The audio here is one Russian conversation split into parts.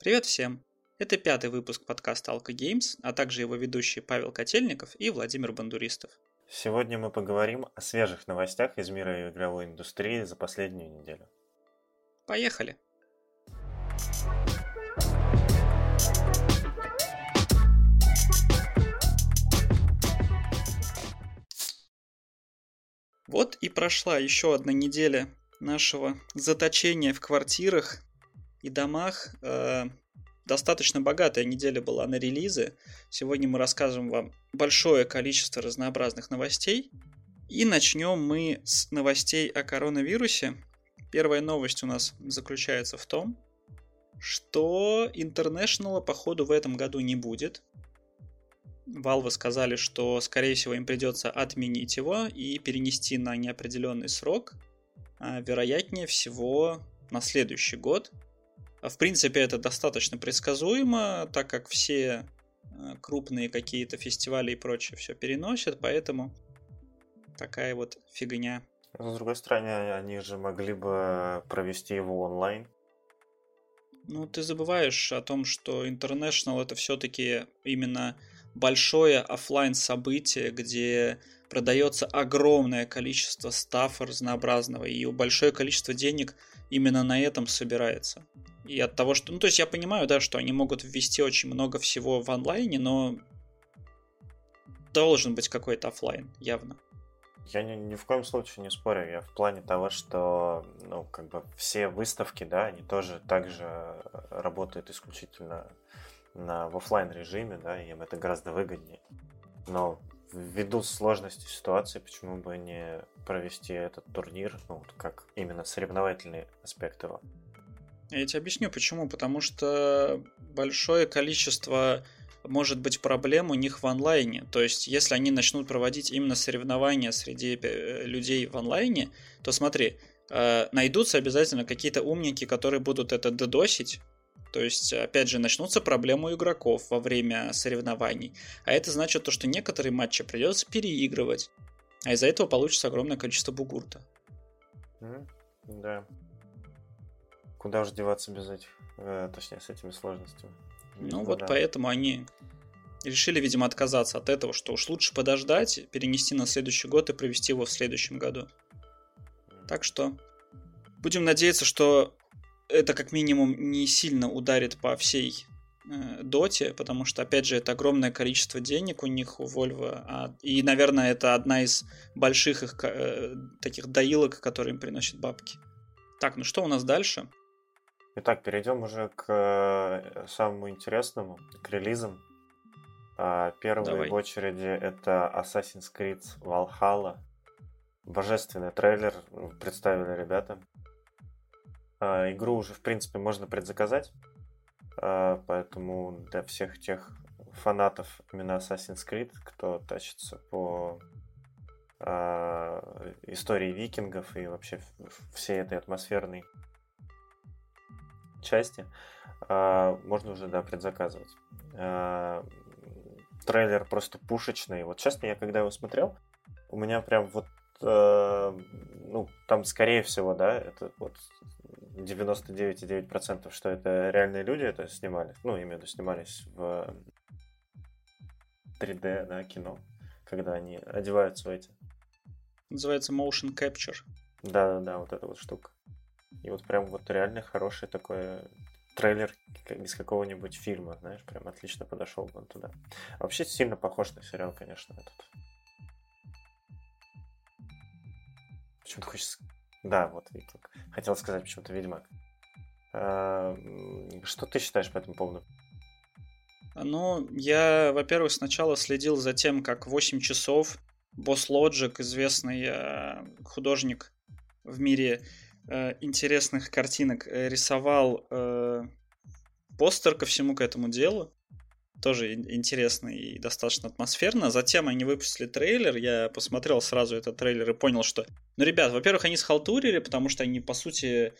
Привет всем! Это пятый выпуск подкаста Alka Games, а также его ведущие Павел Котельников и Владимир Бандуристов. Сегодня мы поговорим о свежих новостях из мира игровой индустрии за последнюю неделю. Поехали! Вот и прошла еще одна неделя нашего заточения в квартирах и домах. Э, достаточно богатая неделя была на релизы. Сегодня мы расскажем вам большое количество разнообразных новостей. И начнем мы с новостей о коронавирусе. Первая новость у нас заключается в том, что International, походу, в этом году не будет. Valve сказали, что, скорее всего, им придется отменить его и перенести на неопределенный срок, а вероятнее всего на следующий год. В принципе, это достаточно предсказуемо, так как все э, крупные какие-то фестивали и прочее все переносят, поэтому такая вот фигня. с другой стороны, они же могли бы провести его онлайн. Ну, ты забываешь о том, что International это все-таки именно большое офлайн событие, где продается огромное количество стафа разнообразного, и большое количество денег именно на этом собирается. И от того, что... Ну, то есть я понимаю, да, что они могут ввести очень много всего в онлайне, но должен быть какой-то офлайн, явно. Я ни, ни в коем случае не спорю. Я в плане того, что ну, как бы все выставки, да, они тоже также работают исключительно на, в офлайн режиме, да, и им это гораздо выгоднее. Но ввиду сложности ситуации, почему бы не провести этот турнир, ну, вот как именно соревновательный аспект его? Я тебе объясню почему. Потому что большое количество может быть проблем у них в онлайне. То есть, если они начнут проводить именно соревнования среди э, людей в онлайне, то смотри, э, найдутся обязательно какие-то умники, которые будут это додосить, то есть, опять же, начнутся проблемы у игроков во время соревнований. А это значит то, что некоторые матчи придется переигрывать. А из-за этого получится огромное количество бугурта. Mm, да. Куда же деваться без этих, э, точнее, с этими сложностями? Ну, ну вот поэтому они решили, видимо, отказаться от этого, что уж лучше подождать, перенести на следующий год и провести его в следующем году. Так что будем надеяться, что это как минимум не сильно ударит по всей э, доте, потому что, опять же, это огромное количество денег у них, у Volvo, а, и, наверное, это одна из больших их э, таких доилок, которые им приносят бабки. Так, ну что у нас дальше? Итак, перейдем уже к э, самому интересному, к релизам. А, первый Давай. в очереди это Assassin's Creed Valhalla. Божественный трейлер представили ребята. А, игру уже, в принципе, можно предзаказать. А, поэтому для всех тех фанатов именно Assassin's Creed, кто тащится по а, истории викингов и вообще всей этой атмосферной части, можно уже, да, предзаказывать. Трейлер просто пушечный. Вот честно, я когда его смотрел, у меня прям вот ну, там, скорее всего, да, это вот 99,9% что это реальные люди это снимали. Ну, виду, снимались в 3D, да, кино, когда они одеваются в эти. Называется motion capture. Да-да-да, вот эта вот штука. И вот прям вот реально хороший такой трейлер из какого-нибудь фильма, знаешь, прям отлично подошел бы он туда. Вообще сильно похож на сериал, конечно, этот. Почему-то хочется да, вот хотел сказать почему-то Ведьмак. А, что ты считаешь по этому поводу? Ну, я, во-первых, сначала следил за тем, как 8 часов Босс Лоджик, известный э, художник в мире э, интересных картинок, э, рисовал э, постер ко всему к этому делу тоже интересно и достаточно атмосферно. Затем они выпустили трейлер, я посмотрел сразу этот трейлер и понял, что... Ну, ребят, во-первых, они схалтурили, потому что они, по сути,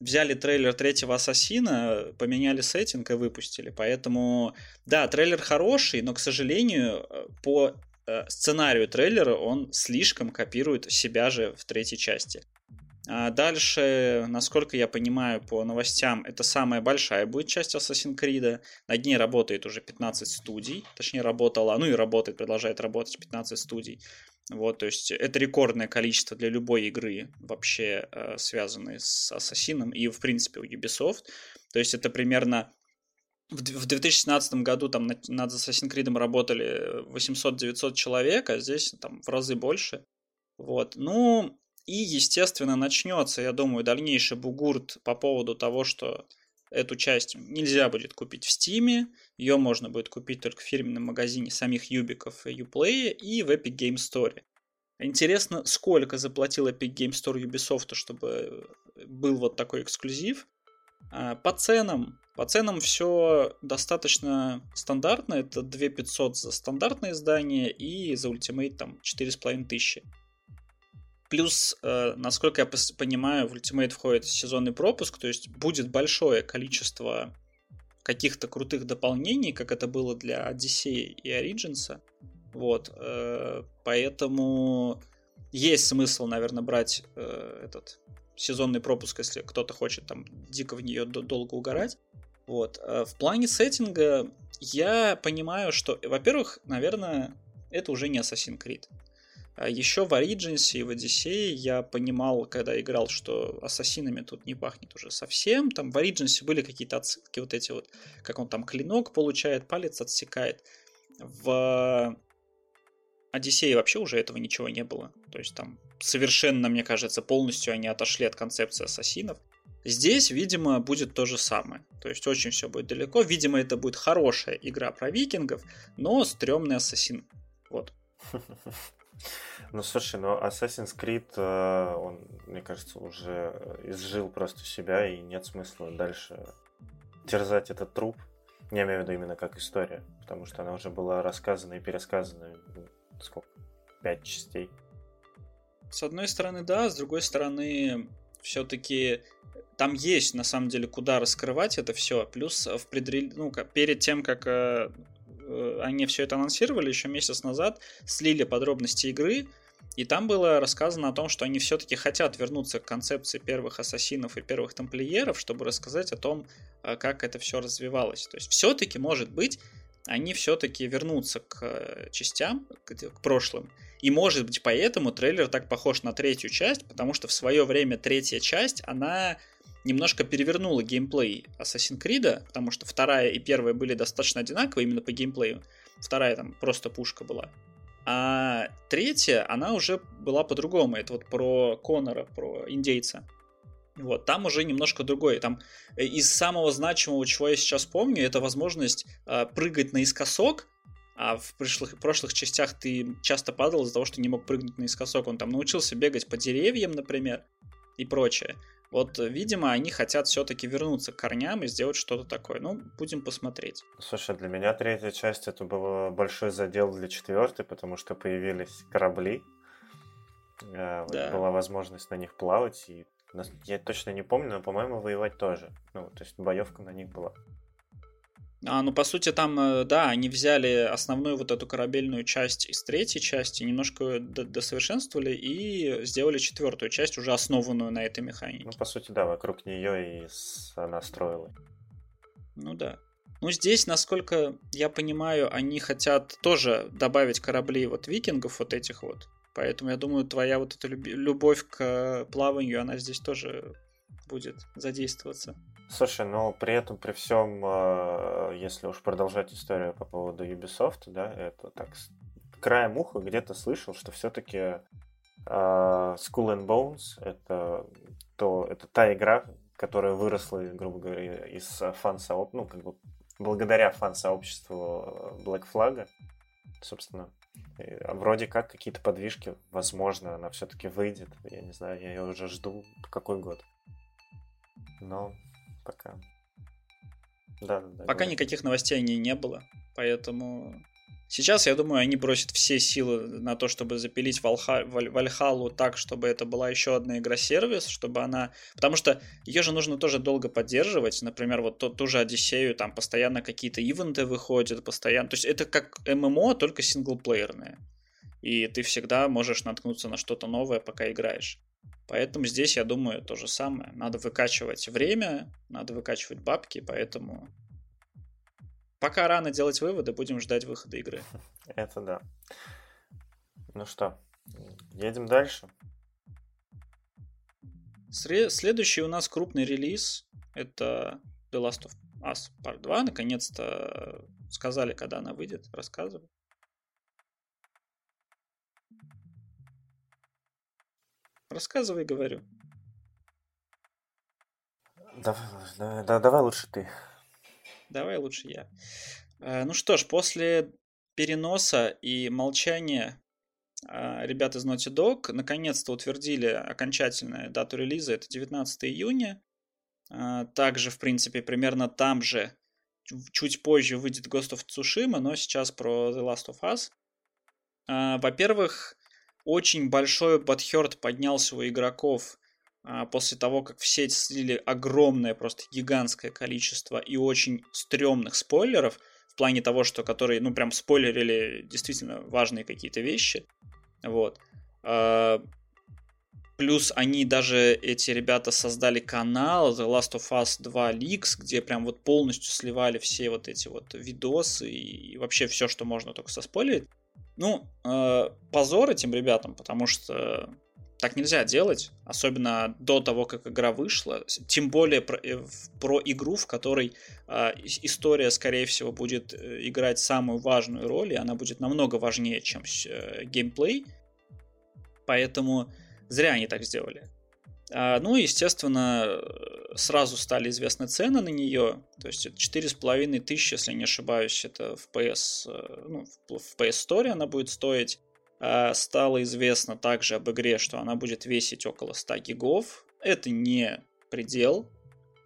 взяли трейлер третьего Ассасина, поменяли сеттинг и выпустили. Поэтому, да, трейлер хороший, но, к сожалению, по э, сценарию трейлера он слишком копирует себя же в третьей части. А дальше, насколько я понимаю по новостям, это самая большая будет часть Assassin's Creed. Над ней работает уже 15 студий. Точнее, работала, ну и работает, продолжает работать 15 студий. Вот, то есть это рекордное количество для любой игры, вообще э, связанной с Ассасином и, в принципе, у Ubisoft. То есть это примерно в 2017 году там над Assassin's Creed работали 800-900 человек, а здесь там в разы больше. Вот. Ну, и, естественно, начнется, я думаю, дальнейший бугурт по поводу того, что эту часть нельзя будет купить в Стиме, ее можно будет купить только в фирменном магазине самих Юбиков и Uplay и в Epic Game Store. Интересно, сколько заплатил Epic Game Store Ubisoft, чтобы был вот такой эксклюзив. А, по ценам, по ценам все достаточно стандартно. Это 2500 за стандартное издание и за Ultimate там 4500. Плюс, э, насколько я понимаю, в Ultimate входит сезонный пропуск, то есть будет большое количество каких-то крутых дополнений, как это было для Odyssey и Origins. Вот, э, поэтому есть смысл, наверное, брать э, этот сезонный пропуск, если кто-то хочет там дико в нее долго угорать. Вот. В плане сеттинга я понимаю, что, во-первых, наверное, это уже не Assassin's Creed. А еще в Origins и в Odyssey я понимал, когда играл, что ассасинами тут не пахнет уже совсем. Там в Origins были какие-то отсылки, вот эти вот, как он там клинок получает, палец отсекает. В Одиссее вообще уже этого ничего не было. То есть там совершенно, мне кажется, полностью они отошли от концепции ассасинов. Здесь, видимо, будет то же самое. То есть очень все будет далеко. Видимо, это будет хорошая игра про викингов, но стрёмный ассасин. Вот. Ну, слушай, ну Assassin's Creed, э, он, мне кажется, уже изжил просто себя, и нет смысла дальше терзать этот труп. Я имею в виду именно как история, потому что она уже была рассказана и пересказана, сколько, пять частей. С одной стороны, да, с другой стороны, все-таки там есть, на самом деле, куда раскрывать это все. Плюс в предрел... ну, перед тем, как э, Э, они все это анонсировали еще месяц назад, слили подробности игры, и там было рассказано о том, что они все-таки хотят вернуться к концепции первых ассасинов и первых тамплиеров, чтобы рассказать о том, э, как это все развивалось. То есть все-таки, может быть, они все-таки вернутся к э, частям, к прошлым. И может быть поэтому трейлер так похож на третью часть, потому что в свое время третья часть, она немножко перевернула геймплей Assassin's Creed, потому что вторая и первая были достаточно одинаковые именно по геймплею. Вторая там просто пушка была. А третья, она уже была по-другому. Это вот про Конора, про индейца. Вот, там уже немножко другое. Там э, из самого значимого, чего я сейчас помню, это возможность э, прыгать наискосок, а в прошлых, прошлых частях ты часто падал из-за того, что не мог прыгнуть наискосок. Он там научился бегать по деревьям, например, и прочее. Вот, видимо, они хотят все-таки вернуться к корням и сделать что-то такое. Ну, будем посмотреть. Слушай, для меня третья часть это был большой задел для четвертой, потому что появились корабли. Э, да. Была возможность на них плавать, и я точно не помню, но, по-моему, воевать тоже. Ну, то есть боевка на них была. А, ну, по сути, там, э, да, они взяли основную вот эту корабельную часть из третьей части, немножко досовершенствовали и сделали четвертую часть, уже основанную на этой механике. Ну, по сути, да, вокруг нее и она строила. Ну да. Ну, здесь, насколько я понимаю, они хотят тоже добавить корабли вот викингов вот этих вот. Поэтому я думаю, твоя вот эта любовь к плаванию, она здесь тоже будет задействоваться. Слушай, ну при этом, при всем, э, если уж продолжать историю по поводу Ubisoft, да, это так краем уха где-то слышал, что все-таки э, School and Bones это, то, это та игра, которая выросла, грубо говоря, из фан-сообщества, ну, как бы благодаря фан-сообществу Black Flag, собственно. Вроде как какие-то подвижки, возможно, она все-таки выйдет. Я не знаю, я ее уже жду. Какой год? Но пока. Да, да, да. Пока говорю. никаких новостей не, не было, поэтому сейчас, я думаю, они бросят все силы на то, чтобы запилить Вальха... Вальхалу так, чтобы это была еще одна игра-сервис, чтобы она... Потому что ее же нужно тоже долго поддерживать. Например, вот ту, ту же Одиссею, там постоянно какие-то ивенты выходят, постоянно... То есть это как ММО, только синглплеерное. И ты всегда можешь наткнуться на что-то новое, пока играешь. Поэтому здесь, я думаю, то же самое. Надо выкачивать время, надо выкачивать бабки, поэтому пока рано делать выводы, будем ждать выхода игры. Это да. Ну что, едем дальше. Следующий у нас крупный релиз это The Last of Us Part 2. Наконец-то сказали, когда она выйдет. Рассказывай. Рассказывай, говорю. Давай, да, давай лучше ты. Давай лучше я. Э, ну что ж, после переноса и молчания э, ребят из Naughty Dog наконец-то утвердили окончательную дату релиза. Это 19 июня. Э, также, в принципе, примерно там же чуть позже выйдет Ghost of Tsushima, но сейчас про The Last of Us. Во-первых, очень большой подхерт поднялся у игроков а, после того, как в сеть слили огромное, просто гигантское количество и очень стрёмных спойлеров, в плане того, что которые, ну, прям спойлерили действительно важные какие-то вещи. Вот. А, плюс они даже, эти ребята, создали канал The Last of Us 2 Leaks, где прям вот полностью сливали все вот эти вот видосы и вообще все, что можно только соспойлерить. Ну, э, позор этим ребятам, потому что так нельзя делать, особенно до того, как игра вышла. Тем более про, э, про игру, в которой э, история, скорее всего, будет э, играть самую важную роль, и она будет намного важнее, чем э, геймплей. Поэтому зря они так сделали. А, ну, естественно, сразу стали известны цены на нее. То есть четыре с половиной тысячи, если не ошибаюсь, это в PS, э, ну, в PS Store она будет стоить. А, стало известно также об игре, что она будет весить около 100 гигов. Это не предел.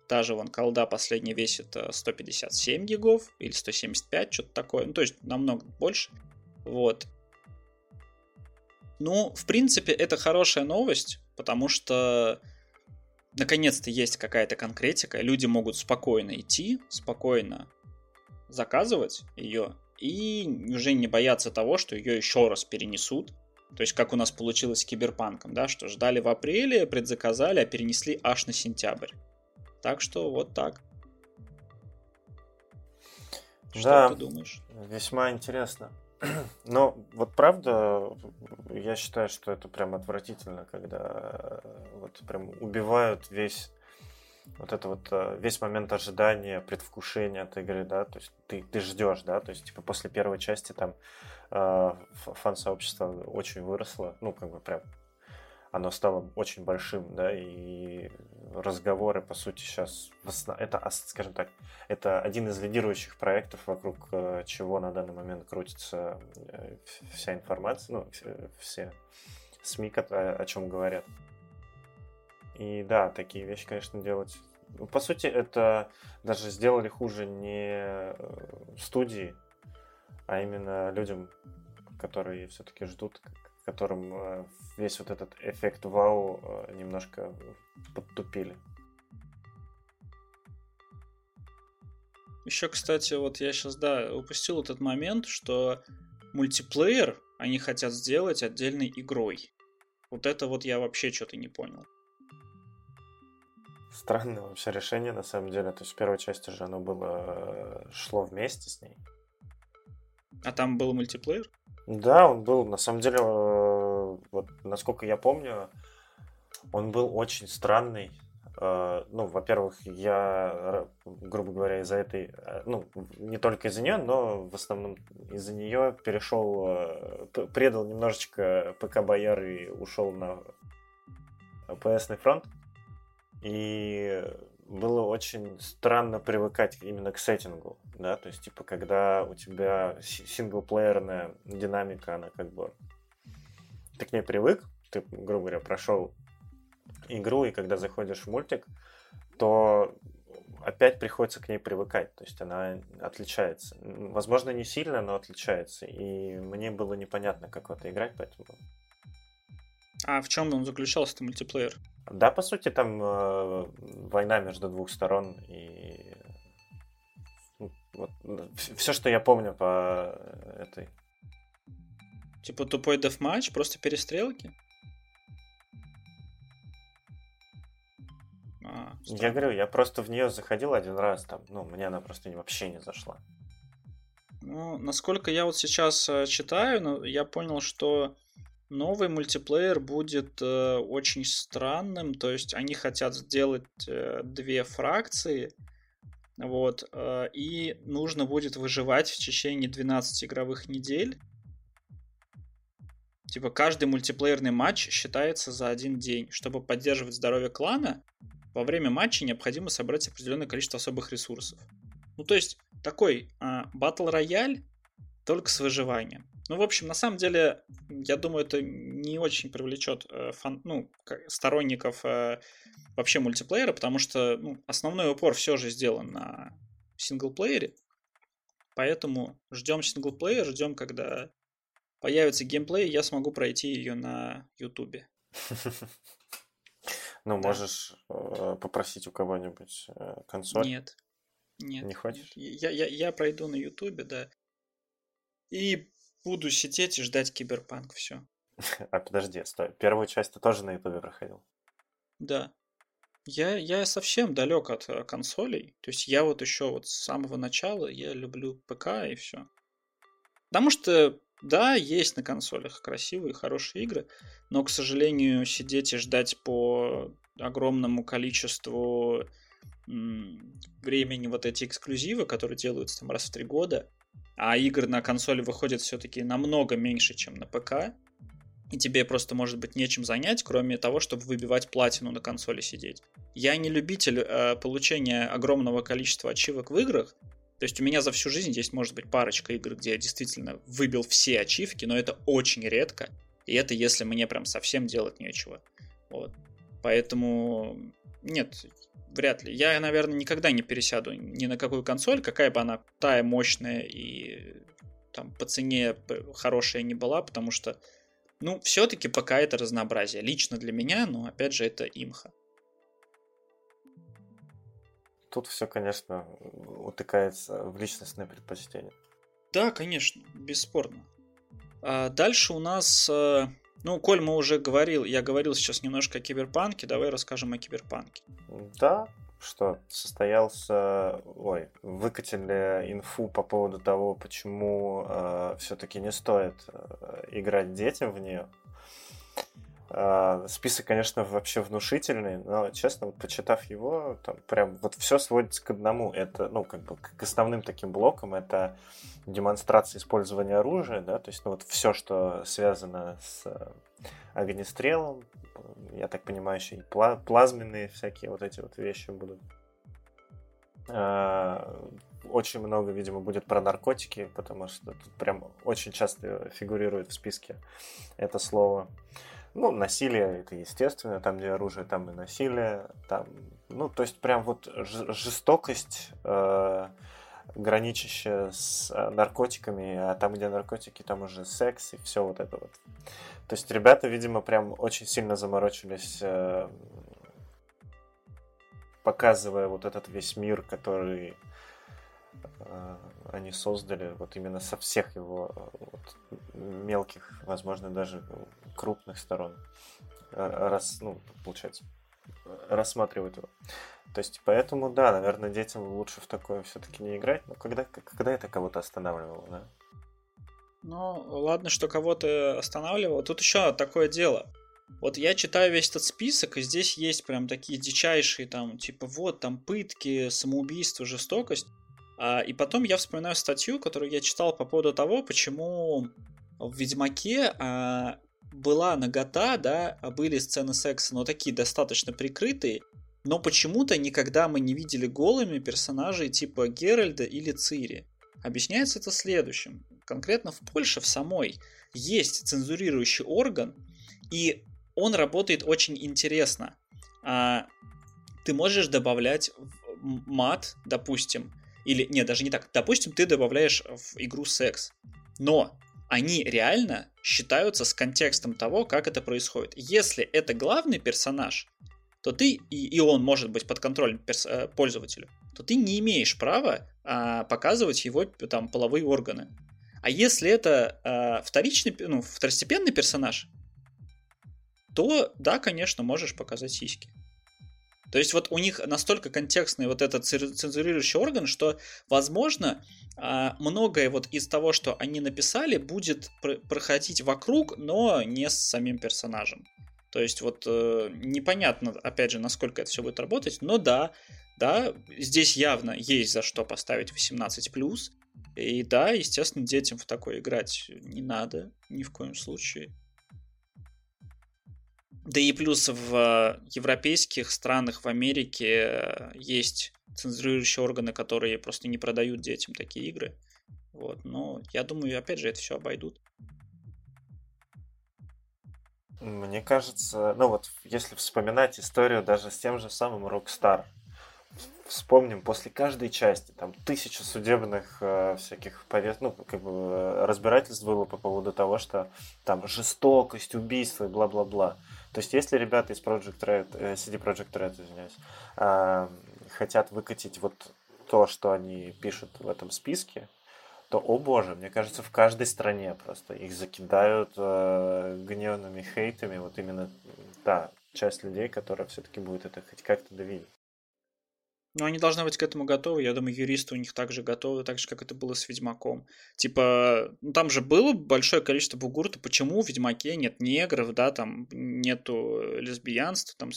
Даже вон колда последняя весит 157 э, гигов или 175, что-то такое. Ну, то есть намного больше. Вот. Ну, в принципе, это хорошая новость, потому что наконец-то есть какая-то конкретика, люди могут спокойно идти, спокойно заказывать ее и уже не бояться того, что ее еще раз перенесут. То есть, как у нас получилось с Киберпанком, да, что ждали в апреле, предзаказали, а перенесли аж на сентябрь. Так что вот так. Что да, ты думаешь? Весьма интересно. Но вот правда, я считаю, что это прям отвратительно, когда вот прям убивают весь вот это вот э, весь момент ожидания, предвкушения от игры, да, то есть ты, ты ждешь, да, то есть типа после первой части там э, фан-сообщество очень выросло, ну как бы прям оно стало очень большим, да, и разговоры, по сути, сейчас, это, скажем так, это один из лидирующих проектов, вокруг э, чего на данный момент крутится э, вся информация, ну, все СМИ, о чем говорят. И да, такие вещи, конечно, делать. Ну, по сути, это даже сделали хуже не э, студии, а именно людям, которые все-таки ждут которым э, весь вот этот эффект вау э, немножко подтупили. Еще, кстати, вот я сейчас, да, упустил этот момент, что мультиплеер они хотят сделать отдельной игрой. Вот это вот я вообще что-то не понял. Странное вообще решение, на самом деле. То есть в первой части же оно было... Э, шло вместе с ней. А там был мультиплеер? Да, он был, на самом деле, э, вот насколько я помню, он был очень странный. Э, ну, во-первых, я, грубо говоря, из-за этой, э, ну, не только из-за нее, но в основном из-за нее перешел, предал немножечко ПК Бояр и ушел на PS фронт. И было очень странно привыкать именно к сеттингу, да, то есть, типа, когда у тебя синглплеерная динамика, она как бы... Ты к ней привык, ты, грубо говоря, прошел игру, и когда заходишь в мультик, то опять приходится к ней привыкать, то есть она отличается. Возможно, не сильно, но отличается, и мне было непонятно, как в это играть, поэтому а в чем он заключался, это мультиплеер? Да, по сути, там э, война между двух сторон и ну, вот, все, что я помню по этой. Типа тупой дефматч, просто перестрелки? Странно. Я говорю, я просто в нее заходил один раз, там, ну, мне она просто вообще не зашла. Ну, насколько я вот сейчас э, читаю, я понял, что новый мультиплеер будет э, очень странным. То есть они хотят сделать э, две фракции, вот, э, и нужно будет выживать в течение 12 игровых недель. Типа каждый мультиплеерный матч считается за один день. Чтобы поддерживать здоровье клана, во время матча необходимо собрать определенное количество особых ресурсов. Ну, то есть такой э, рояль, только с выживанием. Ну, в общем, на самом деле, я думаю, это не очень привлечет э, фан, ну, сторонников э, вообще мультиплеера, потому что ну, основной упор все же сделан на синглплеере. Поэтому ждем синглплеер, ждем, когда появится геймплей, я смогу пройти ее на Ютубе. Ну, можешь э, попросить у кого-нибудь консоль. Нет. Нет. Не хочешь? Я, я, я пройду на Ютубе, да. И буду сидеть и ждать киберпанк, все. А подожди, стой. Первую часть ты тоже на Ютубе проходил? Да. Я, я совсем далек от э, консолей. То есть я вот еще вот с самого начала я люблю ПК и все. Потому что, да, есть на консолях красивые, хорошие игры, но, к сожалению, сидеть и ждать по огромному количеству времени вот эти эксклюзивы, которые делаются там раз в три года, а игр на консоли выходит все-таки намного меньше, чем на ПК, и тебе просто, может быть, нечем занять, кроме того, чтобы выбивать платину на консоли сидеть. Я не любитель э, получения огромного количества ачивок в играх, то есть у меня за всю жизнь есть, может быть, парочка игр, где я действительно выбил все ачивки, но это очень редко, и это если мне прям совсем делать нечего. Вот. Поэтому нет, вряд ли. Я, наверное, никогда не пересяду ни на какую консоль, какая бы она тая мощная и там по цене хорошая не была, потому что, ну, все-таки пока это разнообразие. Лично для меня, но опять же, это имха. Тут все, конечно, утыкается в личностное предпочтение. Да, конечно, бесспорно. А дальше у нас э, ну, Коль, мы уже говорил, я говорил сейчас немножко о киберпанке, давай расскажем о киберпанке. Да, что состоялся, ой, выкатили инфу по поводу того, почему э, все-таки не стоит э, играть детям в нее. Э, список, конечно, вообще внушительный, но, честно, вот, почитав его, там прям вот все сводится к одному. Это, ну, как бы к основным таким блокам это демонстрация использования оружия, да, то есть, ну, вот все, что связано с э, огнестрелом, я так понимаю, еще и плазменные всякие вот эти вот вещи будут. А, очень много, видимо, будет про наркотики, потому что тут прям очень часто фигурирует в списке это слово. Ну, насилие, это естественно, там, где оружие, там и насилие, там, ну, то есть прям вот жестокость, э, граничащая с э, наркотиками, а там, где наркотики, там уже секс и все вот это вот. То есть ребята, видимо, прям очень сильно заморочились, э, показывая вот этот весь мир, который э, они создали вот именно со всех его вот, мелких, возможно, даже крупных сторон. Раз, ну, получается, рассматривать его. То есть, поэтому, да, наверное, детям лучше в такое все-таки не играть. Но когда, когда это кого-то останавливало, да? Ну, ладно, что кого-то останавливало. Тут еще такое дело. Вот я читаю весь этот список, и здесь есть прям такие дичайшие, там, типа, вот, там, пытки, самоубийство, жестокость. А, и потом я вспоминаю статью, которую я читал по поводу того, почему в Ведьмаке а, была нагота, да, были сцены секса, но такие достаточно прикрытые, но почему-то никогда мы не видели голыми персонажей типа Геральда или Цири. Объясняется это следующим. Конкретно в Польше в самой есть цензурирующий орган, и он работает очень интересно. А, ты можешь добавлять мат, допустим, или нет, даже не так. Допустим, ты добавляешь в игру секс, но они реально считаются с контекстом того, как это происходит. Если это главный персонаж, то ты, и, и он может быть под контролем перс, э, пользователю, то ты не имеешь права а, показывать его там половые органы. А если это а, вторичный, ну, второстепенный персонаж, то да, конечно, можешь показать сиськи. То есть вот у них настолько контекстный вот этот цензурирующий орган, что, возможно, а, многое вот из того, что они написали, будет проходить вокруг, но не с самим персонажем. То есть вот э, непонятно, опять же, насколько это все будет работать, но да, да, здесь явно есть за что поставить 18+, и да, естественно, детям в такое играть не надо ни в коем случае. Да и плюс в европейских странах, в Америке э, есть цензурирующие органы, которые просто не продают детям такие игры. Вот, но я думаю, опять же, это все обойдут. Мне кажется, ну вот, если вспоминать историю даже с тем же самым Rockstar, вспомним, после каждой части там тысяча судебных э, всяких повес... ну, как бы э, разбирательств было по поводу того, что там жестокость, убийство и бла-бла-бла. То есть, если ребята из Project Red, э, CD Project Red, извиняюсь, э, хотят выкатить вот то, что они пишут в этом списке, то, о боже, мне кажется, в каждой стране просто их закидают э, гневными хейтами, вот именно та часть людей, которая все-таки будет это хоть как-то довидеть. Ну, они должны быть к этому готовы. Я думаю, юристы у них также готовы, так же, как это было с Ведьмаком. Типа, ну, там же было большое количество бугурта. Почему в Ведьмаке нет негров, да, там нету лесбиянства, там,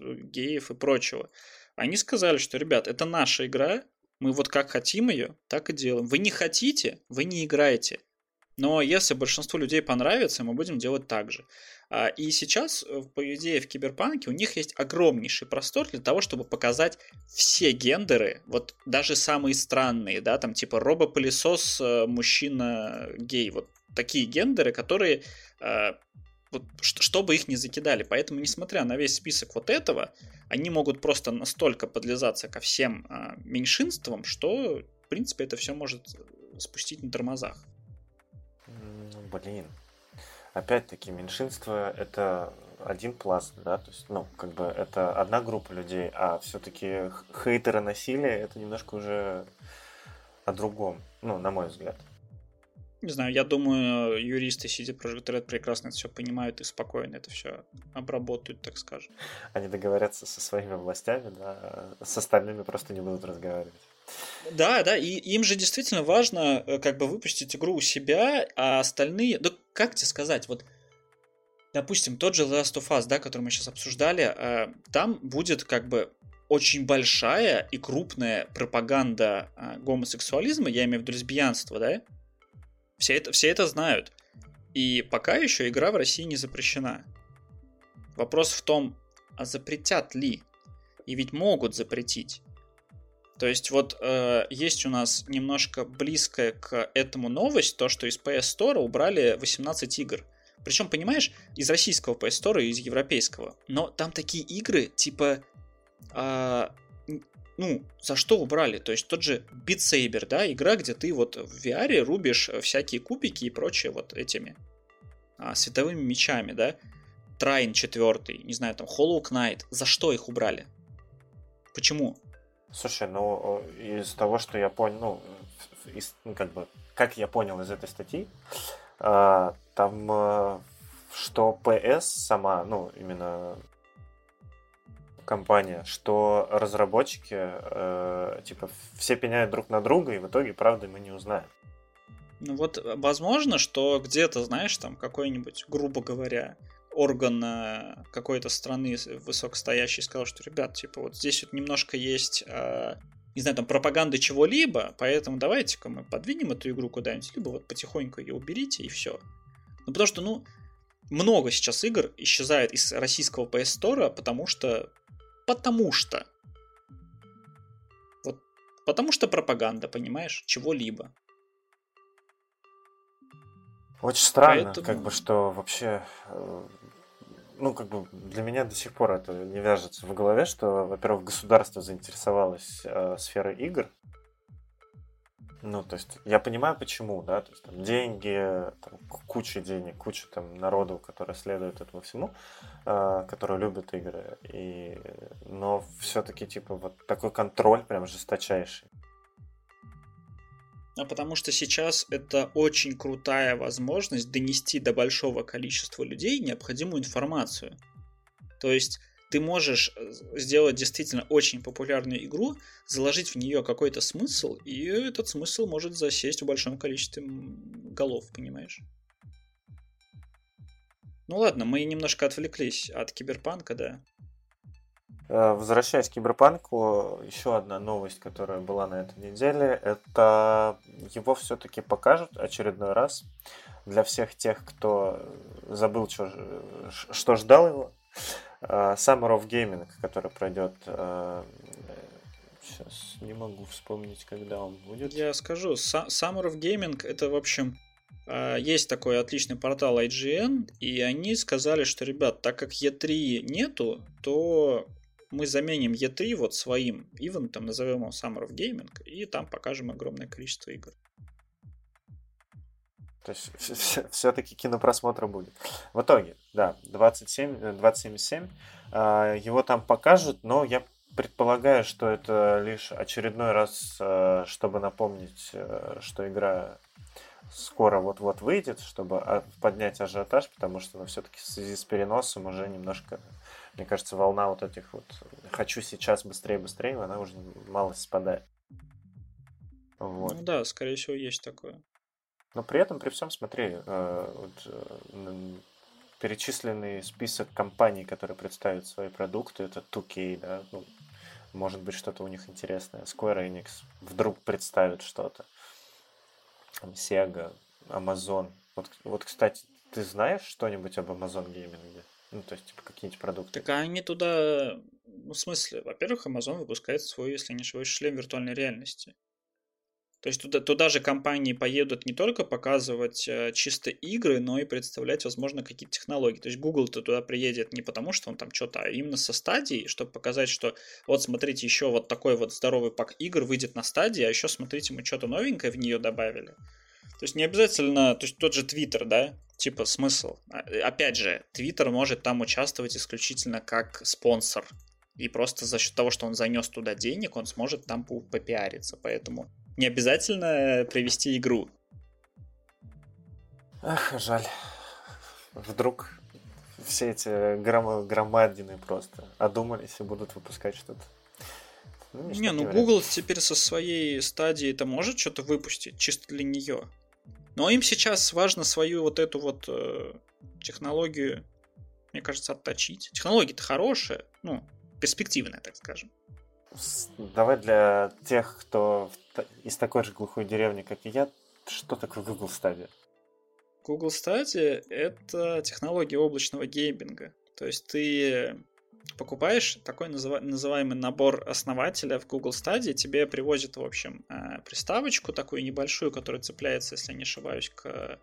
геев и прочего. Они сказали, что, ребят, это наша игра, мы вот как хотим ее, так и делаем. Вы не хотите, вы не играете. Но если большинству людей понравится, мы будем делать так же. А, и сейчас, э, по идее, в Киберпанке у них есть огромнейший простор для того, чтобы показать все гендеры, вот даже самые странные, да, там типа робопылесос, э, мужчина, гей, вот такие гендеры, которые э, вот, чтобы их не закидали. Поэтому, несмотря на весь список вот этого, они могут просто настолько подлизаться ко всем а, меньшинствам, что, в принципе, это все может спустить на тормозах. Блин, опять-таки, меньшинство это один пласт, да, то есть, ну, как бы это одна группа людей, а все-таки хейтеры насилия это немножко уже о другом, ну, на мой взгляд. Не знаю, я думаю, юристы CD Projekt Red прекрасно это все понимают и спокойно это все обработают, так скажем. Они договорятся со своими властями, да, с остальными просто не будут разговаривать. Да, да, и им же действительно важно э, как бы выпустить игру у себя, а остальные, да как тебе сказать, вот допустим, тот же Last of Us, да, который мы сейчас обсуждали, э, там будет как бы очень большая и крупная пропаганда э, гомосексуализма, я имею в виду лесбиянства, да? Все это, все это знают. И пока еще игра в России не запрещена. Вопрос в том, а запретят ли? И ведь могут запретить. То есть вот э, есть у нас немножко близкая к этому новость, то, что из PS Store убрали 18 игр. Причем, понимаешь, из российского PS Store и из европейского. Но там такие игры, типа, э, ну, за что убрали? То есть тот же Beat Saber, да, игра, где ты вот в VR рубишь всякие кубики и прочее вот этими а, световыми мечами, да. Трайн четвертый, не знаю, там Hollow Knight. За что их убрали? Почему? Слушай, ну, из того, что я понял, ну, из, ну, как бы, как я понял из этой статьи, э, там, э, что PS сама, ну, именно компания, что разработчики, э, типа, все пеняют друг на друга, и в итоге, правда, мы не узнаем. Ну вот, возможно, что где-то, знаешь, там какой-нибудь, грубо говоря, орган э, какой-то страны высокостоящий сказал, что, ребят, типа, вот здесь вот немножко есть, э, не знаю, там, пропаганды чего-либо, поэтому давайте-ка мы подвинем эту игру куда-нибудь, либо вот потихоньку ее уберите, и все. Ну, потому что, ну, много сейчас игр исчезает из российского PS Store, потому что... Потому что. Вот. Потому что пропаганда, понимаешь, чего-либо. Очень странно, Поэтому... как бы, что вообще э, ну, как бы для меня до сих пор это не вяжется в голове, что, во-первых, государство заинтересовалось э, сферой игр. Ну, то есть, я понимаю, почему, да, то есть, там, деньги, там, куча денег, куча там народу, которые следуют этому всему, э, которые любят игры, и, но все-таки, типа, вот такой контроль прям жесточайший а потому что сейчас это очень крутая возможность донести до большого количества людей необходимую информацию. То есть ты можешь э, сделать действительно очень популярную игру, заложить в нее какой-то смысл, и этот смысл может засесть в большом количестве голов, понимаешь? Ну ладно, мы немножко отвлеклись от киберпанка, да. Э, возвращаясь к киберпанку, еще одна новость, которая была на этой неделе, это его все-таки покажут очередной раз для всех тех, кто забыл, что, что ждал его. Э, Summer of Gaming, который пройдет Сейчас э, не могу вспомнить, когда он будет. Я скажу, Summer of Gaming это, в общем, есть такой отличный портал IGN, и они сказали, что, ребят, так как E3 нету, то мы заменим E3 вот своим ивентом, назовем его Summer of Gaming, и там покажем огромное количество игр. То есть все-таки кинопросмотра будет. В итоге, да, 27, 2077, а, его там покажут, но я предполагаю, что это лишь очередной раз, а, чтобы напомнить, э, что игра скоро вот-вот выйдет, чтобы а, поднять ажиотаж, потому что ну, все-таки в связи с переносом уже немножко, мне кажется, волна вот этих вот «хочу сейчас быстрее-быстрее», она уже мало спадает. Вот. Ну да, скорее всего, есть такое. Но при этом, при всем, смотри, э, вот, э, перечисленный список компаний, которые представят свои продукты, это 2K, да, ну, может быть, что-то у них интересное. Square Enix вдруг представит что-то Sega, Amazon. Вот, вот, кстати, ты знаешь что-нибудь об Amazon Gaming? Ну, то есть, типа, какие-нибудь продукты? Так они туда... Ну, в смысле, во-первых, Amazon выпускает свой, если не ошибаюсь, шлем виртуальной реальности. То есть туда, туда же компании поедут не только показывать э, чисто игры, но и представлять, возможно, какие-то технологии. То есть Google-то туда приедет не потому, что он там что-то, а именно со стадии, чтобы показать, что вот смотрите, еще вот такой вот здоровый пак игр выйдет на стадии, а еще смотрите, мы что-то новенькое в нее добавили. То есть не обязательно, то есть тот же Twitter, да, типа смысл. А, опять же, Twitter может там участвовать исключительно как спонсор. И просто за счет того, что он занес туда денег, он сможет там попиариться. Поэтому не обязательно привести игру. Ах, жаль. Вдруг все эти гром... громадины просто одумались и будут выпускать что-то. Ну, не, ну Google теперь со своей стадии это может что-то выпустить, чисто для нее. Но им сейчас важно свою вот эту вот э, технологию, мне кажется, отточить. Технология-то хорошая, ну, перспективная, так скажем. Давай для тех, кто из такой же глухой деревни, как и я, что такое Google Stadia? Google Stadia — это технология облачного гейминга. То есть ты покупаешь такой называемый набор основателя в Google Stadia, тебе привозят, в общем, э, приставочку такую небольшую, которая цепляется, если не ошибаюсь, к...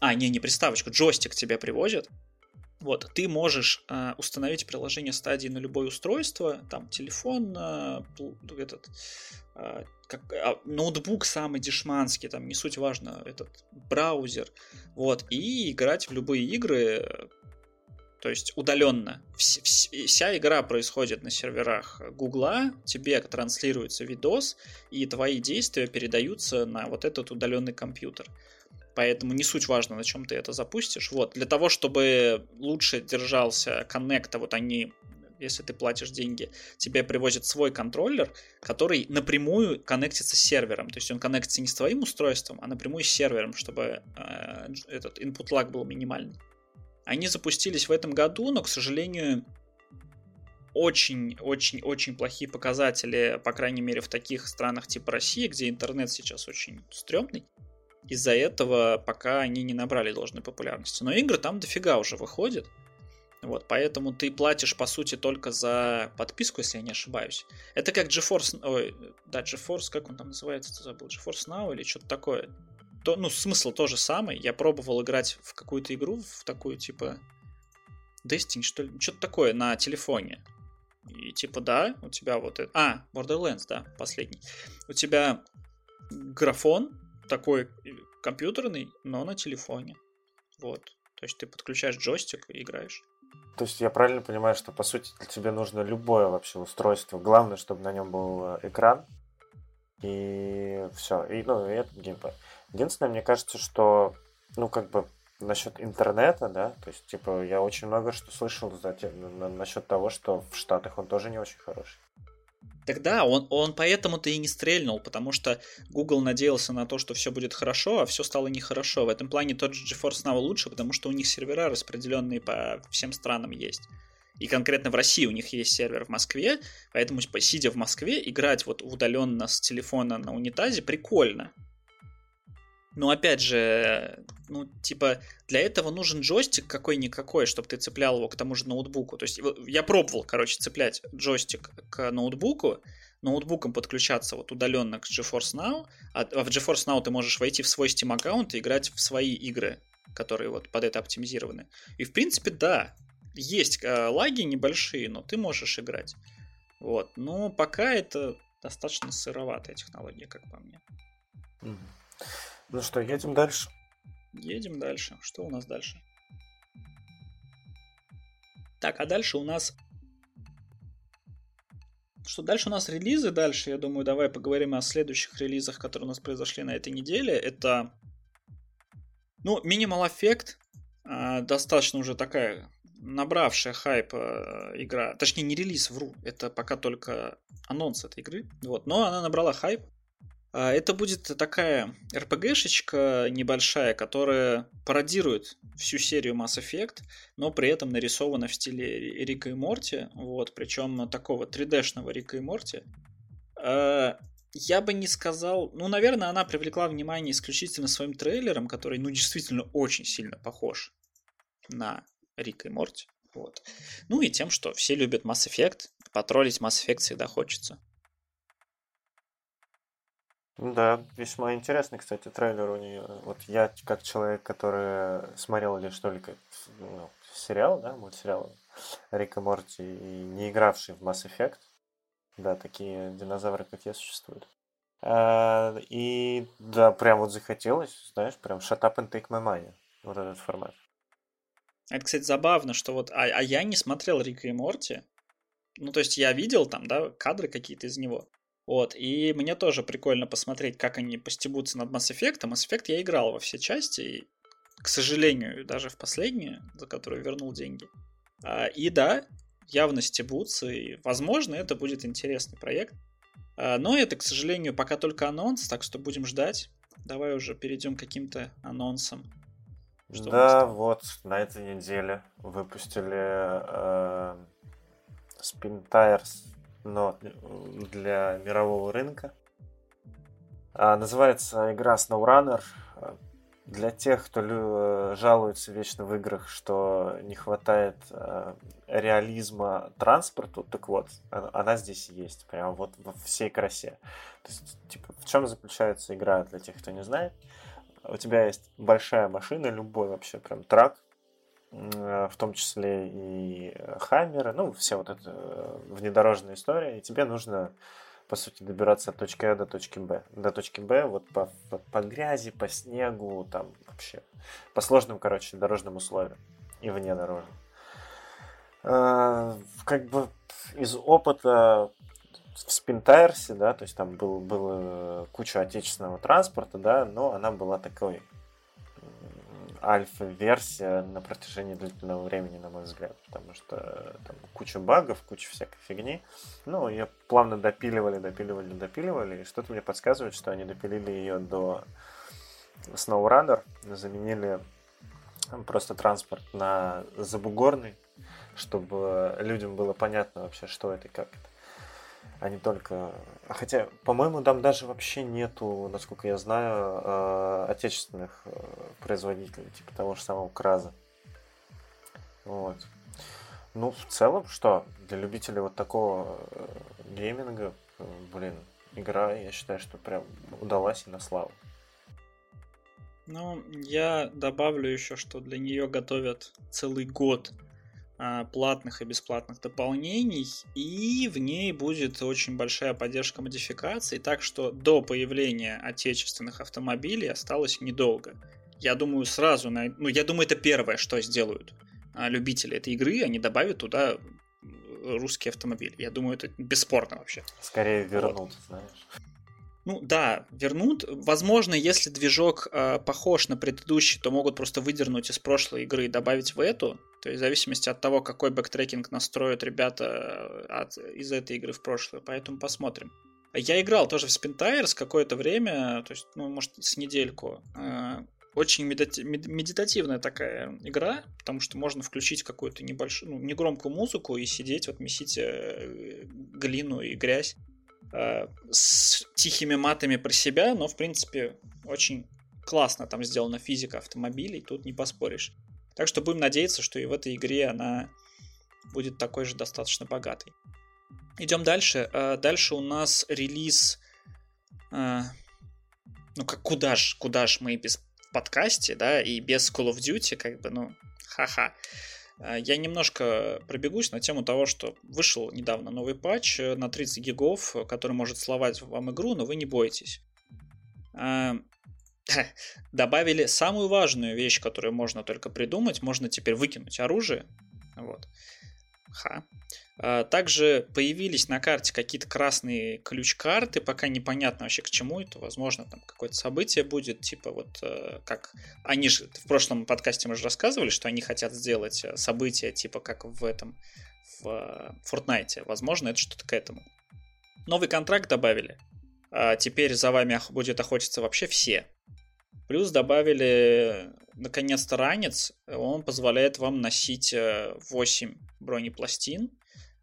А, не, не приставочку, джойстик тебе привозят, вот, ты можешь э, установить приложение стадии на любое устройство, там телефон, э, этот, как, э, ноутбук самый дешманский, там не суть важно, этот браузер, вот, и играть в любые игры, то есть удаленно. Вс- вс- вся игра происходит на серверах Гугла, тебе транслируется видос, и твои действия передаются на вот этот удаленный компьютер поэтому не суть важно, на чем ты это запустишь. Вот, для того, чтобы лучше держался коннект, а вот они если ты платишь деньги, тебе привозят свой контроллер, который напрямую коннектится с сервером. То есть он коннектится не с твоим устройством, а напрямую с сервером, чтобы э, этот input lag был минимальный. Они запустились в этом году, но, к сожалению, очень-очень-очень плохие показатели, по крайней мере, в таких странах типа России, где интернет сейчас очень стрёмный из-за этого пока они не набрали должной популярности. Но игры там дофига уже выходит. Вот, поэтому ты платишь, по сути, только за подписку, если я не ошибаюсь. Это как GeForce... Ой, да, GeForce, как он там называется, ты забыл? GeForce Now или что-то такое. То, ну, смысл то же самый. Я пробовал играть в какую-то игру, в такую, типа... Destiny, что ли? Что-то такое на телефоне. И типа, да, у тебя вот это... А, Borderlands, да, последний. У тебя графон, такой компьютерный, но на телефоне. Вот. То есть ты подключаешь джойстик и играешь. То есть я правильно понимаю, что по сути тебе нужно любое вообще устройство. Главное, чтобы на нем был э, экран. И все. И, ну, и этот геймпад. Единственное, мне кажется, что, ну, как бы насчет интернета, да, то есть, типа, я очень много что слышал кстати, насчет того, что в Штатах он тоже не очень хороший. Тогда он, он поэтому-то и не стрельнул, потому что Google надеялся на то, что все будет хорошо, а все стало нехорошо. В этом плане тот же GeForce Now лучше, потому что у них сервера распределенные по всем странам есть. И конкретно в России у них есть сервер в Москве, поэтому, сидя в Москве, играть вот удаленно с телефона на унитазе прикольно. Но опять же, ну, типа, для этого нужен джойстик какой-никакой, чтобы ты цеплял его к тому же ноутбуку. То есть я пробовал, короче, цеплять джойстик к ноутбуку, ноутбуком подключаться вот удаленно к GeForce Now, а в GeForce Now ты можешь войти в свой Steam аккаунт и играть в свои игры, которые вот под это оптимизированы. И в принципе, да, есть э, лаги небольшие, но ты можешь играть. Вот, но пока это достаточно сыроватая технология, как по мне. Ну что, едем дальше? Едем дальше. Что у нас дальше? Так, а дальше у нас... Что дальше у нас релизы? Дальше, я думаю, давай поговорим о следующих релизах, которые у нас произошли на этой неделе. Это... Ну, Minimal Effect. Э, достаточно уже такая набравшая хайп э, игра. Точнее, не релиз, вру. Это пока только анонс этой игры. Вот. Но она набрала хайп. А, это будет такая RPG-шечка небольшая, которая пародирует всю серию Mass Effect, но при этом нарисована в стиле Рика и Морти, вот, причем такого 3D-шного Рика и Морти. А, я бы не сказал... Ну, наверное, она привлекла внимание исключительно своим трейлером, который, ну, действительно очень сильно похож на Рика и Морти. Вот. Ну и тем, что все любят Mass Effect, потроллить Mass Effect всегда хочется. Да, весьма интересный, кстати, трейлер у нее. Вот я, как человек, который смотрел лишь только ну, сериал, да, мультсериал Рика Морти, и не игравший в Mass Effect, да, такие динозавры, как я, существуют. А, и да, прям вот захотелось, знаешь, прям shut up and take my money. Вот этот формат. Это, кстати, забавно, что вот... А, а я не смотрел Рика и Морти. Ну, то есть я видел там, да, кадры какие-то из него. Вот, и мне тоже прикольно посмотреть, как они постебутся над Mass Effect. Mass Effect я играл во все части, и, к сожалению, даже в последнюю, за которую вернул деньги. А, и да, явно стебутся, и, возможно, это будет интересный проект. А, но это, к сожалению, пока только анонс, так что будем ждать. Давай уже перейдем к каким-то анонсам. Что да, вот на этой неделе выпустили э, Spin Tires но для мирового рынка. А, называется игра SnowRunner. Для тех, кто лю- жалуется вечно в играх, что не хватает э, реализма транспорту, так вот, она здесь есть, прям вот во всей красе. То есть, типа, в чем заключается игра для тех, кто не знает? У тебя есть большая машина, любой вообще прям трак, Э, в том числе и Хаммеры, ну, все вот это э, внедорожная история, и тебе нужно, по сути, добираться от точки А до точки Б. До точки Б вот по, по, по грязи, по снегу, там вообще, по сложным, короче, дорожным условиям и вне дорожным. Э, как бы из опыта в Спинтайрсе, да, то есть там был, было куча отечественного транспорта, да, но она была такой альфа-версия на протяжении длительного времени, на мой взгляд, потому что там куча багов, куча всякой фигни. Ну, ее плавно допиливали, допиливали, допиливали, и что-то мне подсказывает, что они допилили ее до SnowRunner, заменили просто транспорт на забугорный, чтобы людям было понятно вообще, что это и как это а не только... Хотя, по-моему, там даже вообще нету, насколько я знаю, э, отечественных э, производителей, типа того же самого Краза. Вот. Ну, в целом, что, для любителей вот такого э, гейминга, блин, игра, я считаю, что прям удалась и на славу. Ну, я добавлю еще, что для нее готовят целый год платных и бесплатных дополнений, и в ней будет очень большая поддержка модификаций, так что до появления отечественных автомобилей осталось недолго. Я думаю, сразу, на... ну, я думаю, это первое, что сделают а, любители этой игры, они добавят туда русский автомобиль. Я думаю, это бесспорно вообще. Скорее вернут, вот. знаешь. Ну да, вернут. Возможно, если движок э, похож на предыдущий, то могут просто выдернуть из прошлой игры и добавить в эту. То есть в зависимости от того, какой backtracking настроят ребята э, от, из этой игры в прошлую. Поэтому посмотрим. Я играл тоже в Spin какое-то время, то есть, ну, может, с недельку. Э, очень медитативная такая игра, потому что можно включить какую-то небольшую, ну, негромкую музыку и сидеть, вот месить э, глину и грязь с тихими матами про себя, но, в принципе, очень классно там сделана физика автомобилей, тут не поспоришь. Так что будем надеяться, что и в этой игре она будет такой же достаточно богатой. Идем дальше. Э, дальше у нас релиз... Э, ну, как куда ж, куда ж мы без подкасте, да, и без Call of Duty, как бы, ну, ха-ха. А, я немножко пробегусь на тему того, что вышел недавно новый патч э, на 30 гигов, который может словать вам игру, но вы не бойтесь. Добавили самую важную вещь, которую можно только придумать. Можно теперь выкинуть оружие. Вот. Ха. А, также появились на карте какие-то красные ключ-карты, пока непонятно вообще к чему это, возможно, там какое-то событие будет, типа вот э, как они же в прошлом подкасте мы же рассказывали, что они хотят сделать э, событие типа как в этом в э, Fortnite, возможно, это что-то к этому. Новый контракт добавили. А теперь за вами будет охотиться вообще все. Плюс добавили наконец-то ранец. Он позволяет вам носить 8 бронепластин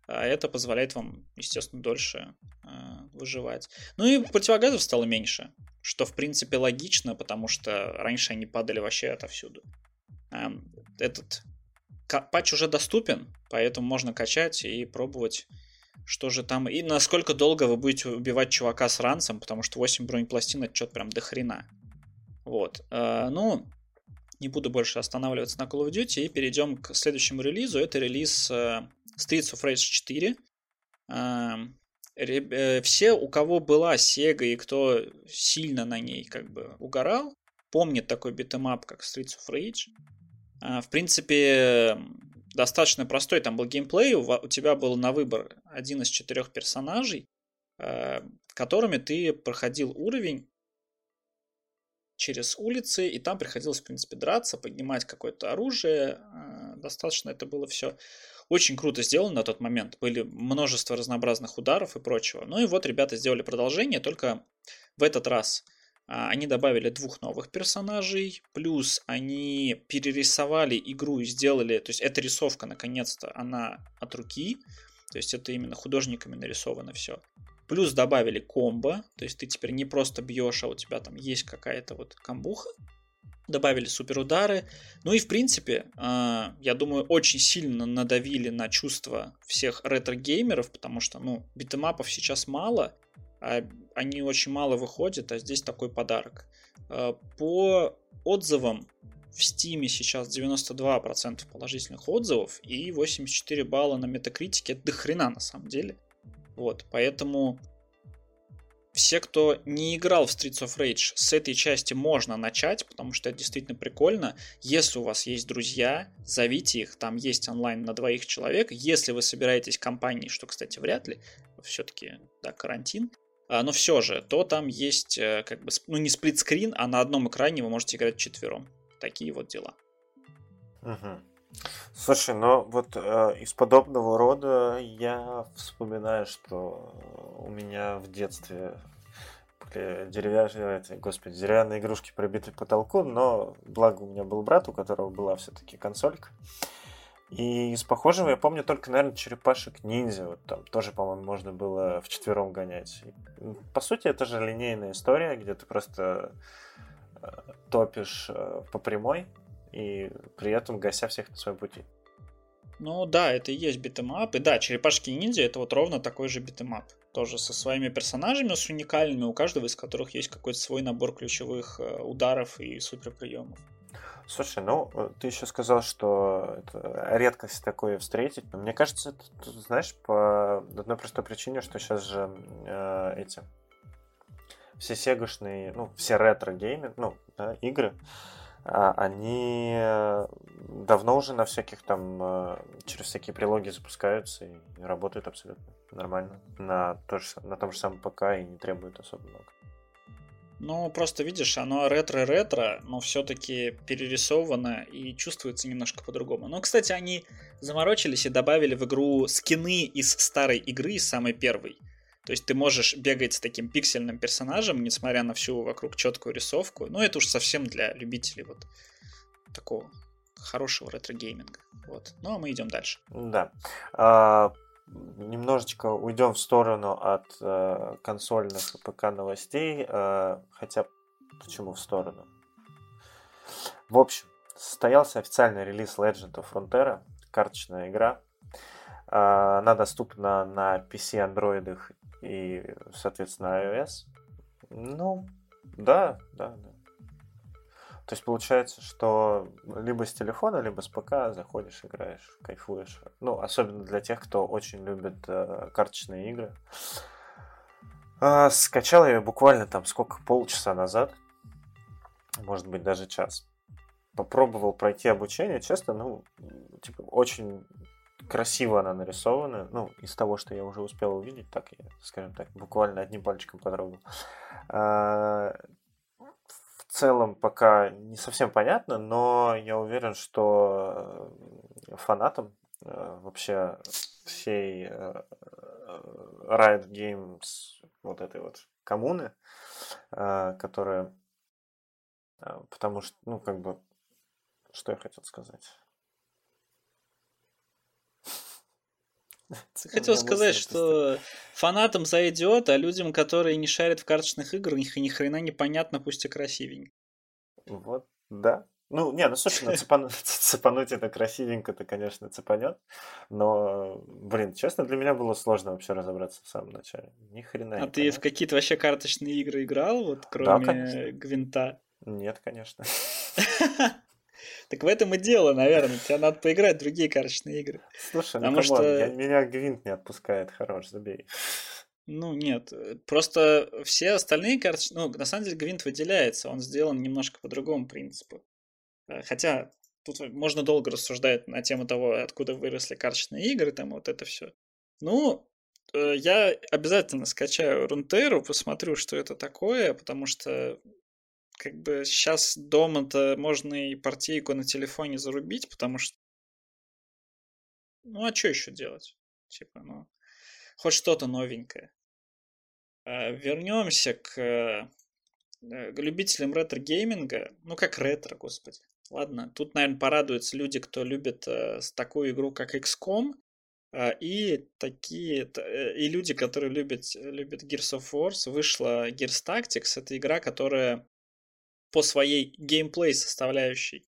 а это позволяет вам, естественно, дольше э, выживать. Ну и противогазов стало меньше, что, в принципе, логично, потому что раньше они падали вообще отовсюду. Э, этот патч уже доступен, поэтому можно качать и пробовать, что же там... И насколько долго вы будете убивать чувака с ранцем, потому что 8 бронепластин это что-то прям до хрена. Вот. Э, ну, не буду больше останавливаться на Call of Duty и перейдем к следующему релизу. Это релиз э, Streets of Rage 4. Э, все, у кого была Sega и кто сильно на ней как бы угорал, помнит такой beat 'em up, как Streets of Rage. В принципе, достаточно простой там был геймплей. У тебя был на выбор один из четырех персонажей, которыми ты проходил уровень через улицы, и там приходилось, в принципе, драться, поднимать какое-то оружие. А, достаточно это было все очень круто сделано на тот момент. Были множество разнообразных ударов и прочего. Ну и вот ребята сделали продолжение, только в этот раз а, они добавили двух новых персонажей, плюс они перерисовали игру и сделали, то есть эта рисовка наконец-то, она от руки, то есть это именно художниками нарисовано все. Плюс добавили комбо, то есть ты теперь не просто бьешь, а у тебя там есть какая-то вот комбуха, добавили суперудары. Ну и в принципе, а, я думаю, очень сильно надавили на чувства всех ретро-геймеров, потому что, ну, битэмапов сейчас мало, а они очень мало выходят, а здесь такой подарок. А, по отзывам в Steam сейчас 92% положительных отзывов и 84 балла на метакритике. Это дохрена на самом деле. Вот, поэтому все, кто не играл в Streets of Rage, с этой части можно начать, потому что это действительно прикольно. Если у вас есть друзья, зовите их, там есть онлайн на двоих человек. Если вы собираетесь компанией, что, кстати, вряд ли, все-таки, да, карантин, а, но все же, то там есть э, как бы, ну не сплитскрин, а на одном экране вы можете играть четвером. Такие вот дела. Угу. Слушай, ну вот э, из подобного рода я вспоминаю, что у меня в детстве деревянные, господи, деревянные игрушки пробиты потолку, но благо у меня был брат, у которого была все-таки консолька. И из похожего я помню только, наверное, черепашек ниндзя. Вот там тоже, по-моему, можно было в четвером гонять. По сути, это же линейная история, где ты просто э, топишь э, по прямой, и при этом гася всех на своем пути. Ну да, это и есть beat 'em up. И да, черепашки ниндзя это вот ровно такой же beat 'em up. Тоже со своими персонажами, с уникальными, у каждого из которых есть какой-то свой набор ключевых э, ударов и суперприемов. Слушай, ну, э, ты еще сказал, что это редкость такое встретить. Мне кажется, это, знаешь, по одной простой причине, что сейчас же э, эти все сегашные, ну, все ретро-геймы, ну, да, игры, а, они э, давно уже на всяких там, э, через всякие прилоги запускаются и работают абсолютно нормально. На, то же, на том же самом ПК и не требуют особо много. Ну, просто видишь, оно ретро-ретро, но все-таки перерисовано и чувствуется немножко по-другому. Но, кстати, они заморочились и добавили в игру скины из старой игры, самой первой. То есть ты можешь бегать с таким пиксельным персонажем, несмотря на всю вокруг четкую рисовку. Ну, это уж совсем для любителей вот такого хорошего ретро-гейминга. Вот. Ну, а мы идем дальше. Да. А, немножечко уйдем в сторону от э, консольных ПК новостей. Э, хотя, почему в сторону? В общем, состоялся официальный релиз Legends of Runeterra, карточная игра. Э, она доступна на PC, Android и, соответственно, iOS. Ну, да, да, да. То есть получается, что либо с телефона, либо с ПК заходишь, играешь, кайфуешь. Ну, особенно для тех, кто очень любит э, карточные игры. Э, скачал я ее буквально там сколько, полчаса назад. Может быть, даже час. Попробовал пройти обучение. Честно, ну, типа, очень красиво она нарисована. Ну, из того, что я уже успел увидеть, так я, скажем так, буквально одним пальчиком потрогал. А, в целом пока не совсем понятно, но я уверен, что э, фанатам э, вообще всей э, Riot Games вот этой вот коммуны, которая потому что, ну, как бы, что я хотел сказать? Хотел сказать, что фанатам зайдет, а людям, которые не шарят в карточных играх, них ни хрена непонятно, пусть и красивенько. Вот, да. Ну, не, ну слушай, ну, цепануть, цепануть это красивенько-то, конечно, цепанет. Но, блин, честно, для меня было сложно вообще разобраться в самом начале. Ни хрена. А ты понятно. в какие-то вообще карточные игры играл, вот кроме да, Гвинта? Нет, конечно. Так в этом и дело, наверное. Тебе надо поиграть в другие карточные игры. Слушай, ну что... я, меня Гвинт не отпускает, хорош, забей. Ну, нет. Просто все остальные карточные... Ну, на самом деле, Гвинт выделяется. Он сделан немножко по другому принципу. Э, хотя тут можно долго рассуждать на тему того, откуда выросли карточные игры, там вот это все. Ну, э, я обязательно скачаю Рунетерру, посмотрю, что это такое, потому что как бы сейчас дома-то можно и партийку на телефоне зарубить, потому что... Ну, а что еще делать? Типа, ну, хоть что-то новенькое. А, вернемся к, э, к любителям ретро-гейминга. Ну, как ретро, господи. Ладно, тут, наверное, порадуются люди, кто любит э, такую игру, как XCOM, э, и такие, э, и люди, которые любят, любят Gears of War, вышла Gears Tactics. Это игра, которая по своей геймплей составляющей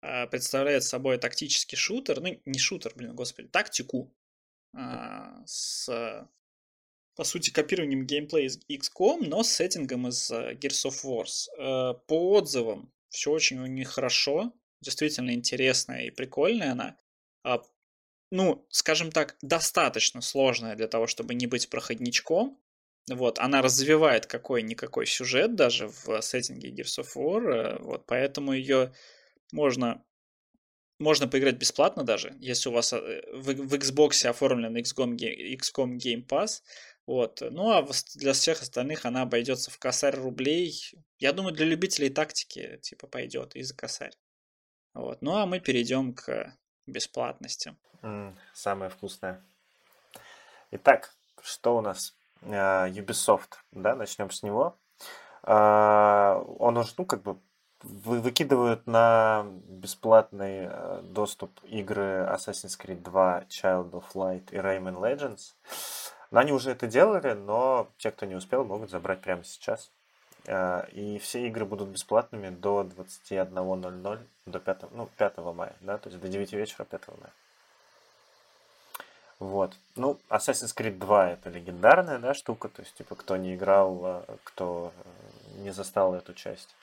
а, представляет собой тактический шутер, ну не шутер, блин, господи, тактику а, с, по сути, копированием геймплея из XCOM, но с сеттингом из а, Gears of War. По отзывам все очень у них хорошо, действительно интересная и прикольная она. Ну, скажем так, достаточно сложная для того, чтобы не быть проходничком, вот, она развивает какой-никакой сюжет даже в сеттинге Gears of War, э, вот, поэтому ее можно, можно поиграть бесплатно даже, если у вас э, в, в Xbox оформлен XCOM, XCOM Game Pass, вот. Ну, а для всех остальных она обойдется в косарь рублей. Я думаю, для любителей тактики, типа, пойдет и за косарь. Вот. Ну, а мы перейдем к бесплатности. Mm, самое вкусное. Итак, что у нас? Э, Ubisoft, да, начнем с него. Э, он уже, ну, как бы выкидывают на бесплатный э, доступ игры Assassin's Creed 2, Child of Light и Rayman Legends. Но они уже это делали, но те, кто не успел, могут забрать прямо сейчас. И все игры будут бесплатными до 21.00, до 5, ну, 5 мая, да, то есть до 9 вечера 5 мая. Вот. Ну, Assassin's Creed 2 это легендарная, да, штука, то есть, типа, кто не играл, а, кто э, не застал эту часть.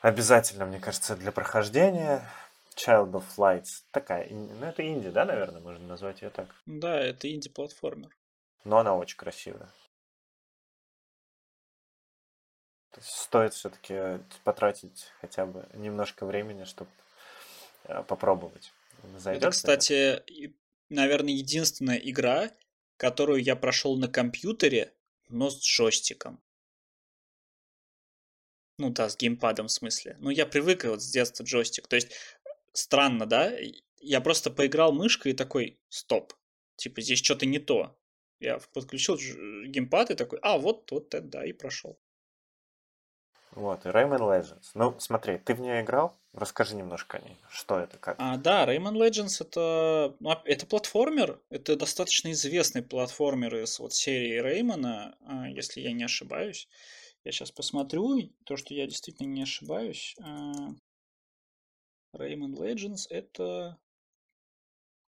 Обязательно, мне кажется, для прохождения. Child of Lights. Такая, ну, это инди, да, наверное, можно назвать ее так? Да, это инди-платформер. Но она очень красивая. стоит все-таки потратить хотя бы немножко времени, чтобы э, попробовать. Зайдет, это, кстати, наверное, единственная игра, которую я прошел на компьютере, но с джойстиком. Ну да, с геймпадом в смысле. Ну я привык вот с детства джойстик. То есть странно, да? Я просто поиграл мышкой и такой, стоп. Типа здесь что-то не то. Я подключил геймпад и такой, а вот, вот это, да, и прошел. Вот, и Rayman Legends. Ну, смотри, ты в нее играл? Расскажи немножко о ней. Что это, как? А, да, Rayman Legends это, ну, это платформер. Это достаточно известный платформер из вот серии Реймона, если я не ошибаюсь. Я сейчас посмотрю, то, что я действительно не ошибаюсь. А, Rayman Legends это...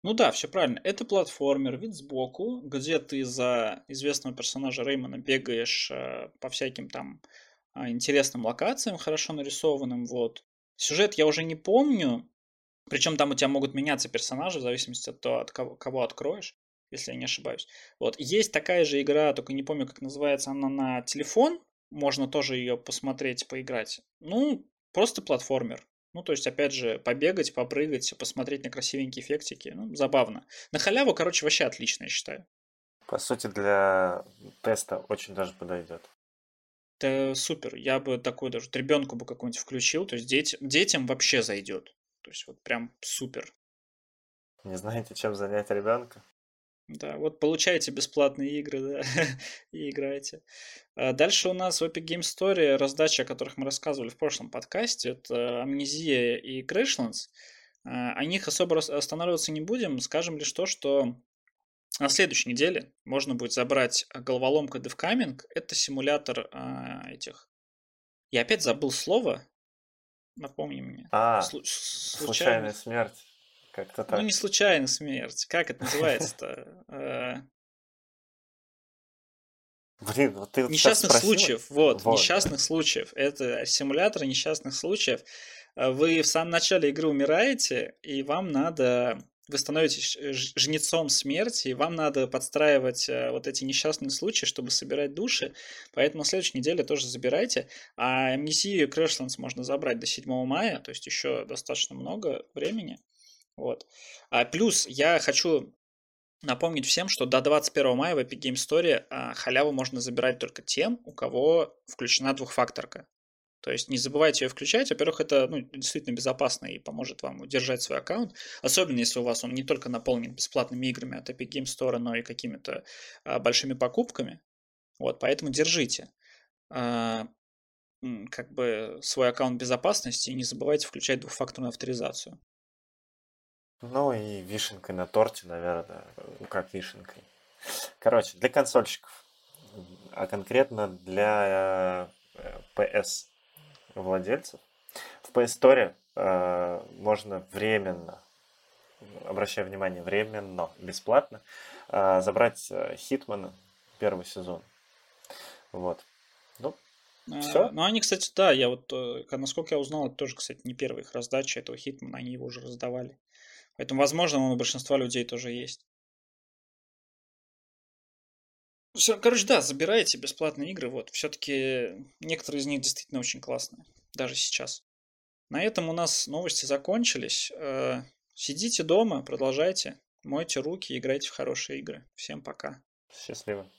Ну да, все правильно. Это платформер, вид сбоку, где ты за известного персонажа Реймона бегаешь а, по всяким там а, интересным локациям, хорошо нарисованным, вот. Сюжет я уже не помню, причем там у тебя могут меняться персонажи в зависимости от того, от кого, кого откроешь, если я не ошибаюсь. Вот. Есть такая же игра, только не помню, как называется она на телефон, можно тоже ее посмотреть, поиграть. Ну, просто платформер. Ну, то есть, опять же, побегать, попрыгать, посмотреть на красивенькие эффектики. Ну, забавно. На халяву, короче, вообще отлично, я считаю. По сути, для теста очень даже подойдет. Это супер. Я бы такой даже ребенку бы какой-нибудь включил. То есть деть, детям вообще зайдет. То есть вот прям супер. Не знаете, чем занять ребенка? Да, вот получаете бесплатные игры, да, и играете. А дальше у нас в Epic Game Story раздача, о которых мы рассказывали в прошлом подкасте. Это Амнезия и Crashlands. А, о них особо останавливаться не будем. Скажем лишь то, что на следующей неделе можно будет забрать а, головоломка Devcoming. Это симулятор а, этих... Я опять забыл слово. Напомни мне. А, Слу- случайная смерть. Как-то так. Ну, не случайная смерть. Как это называется-то? А. Блин, вот ты Несчастных случаев. Вот, вот, несчастных случаев. Это симулятор несчастных случаев. Вы в самом начале игры умираете, и вам надо вы становитесь жнецом смерти, и вам надо подстраивать э, вот эти несчастные случаи, чтобы собирать души. Поэтому на следующей неделе тоже забирайте. А амнезию Crashlands можно забрать до 7 мая, то есть еще достаточно много времени. Вот. А плюс я хочу напомнить всем, что до 21 мая в Epic Game Store а, халяву можно забирать только тем, у кого включена двухфакторка. То есть не забывайте ее включать. Во-первых, это ну, действительно безопасно и поможет вам удержать свой аккаунт. Особенно если у вас он не только наполнен бесплатными играми от Epic Game Store, но и какими-то а, большими покупками. Вот, поэтому держите а, как бы свой аккаунт безопасности и не забывайте включать двухфакторную авторизацию. Ну и вишенкой на торте, наверное, как вишенкой. Короче, для консольщиков, а конкретно для э, PS владельцев. В Play Store э, можно временно, обращая внимание, временно, бесплатно, э, забрать э, Хитмана первый сезон. Вот. Ну, все. А, ну, они, кстати, да, я вот, э, насколько я узнал, это тоже, кстати, не первая их раздача этого Хитмана, они его уже раздавали. Поэтому, возможно, он у большинства людей тоже есть. Короче, да, забирайте бесплатные игры. Вот, все-таки некоторые из них действительно очень классные, даже сейчас. На этом у нас новости закончились. Э, сидите дома, продолжайте, мойте руки, играйте в хорошие игры. Всем пока. Счастливо.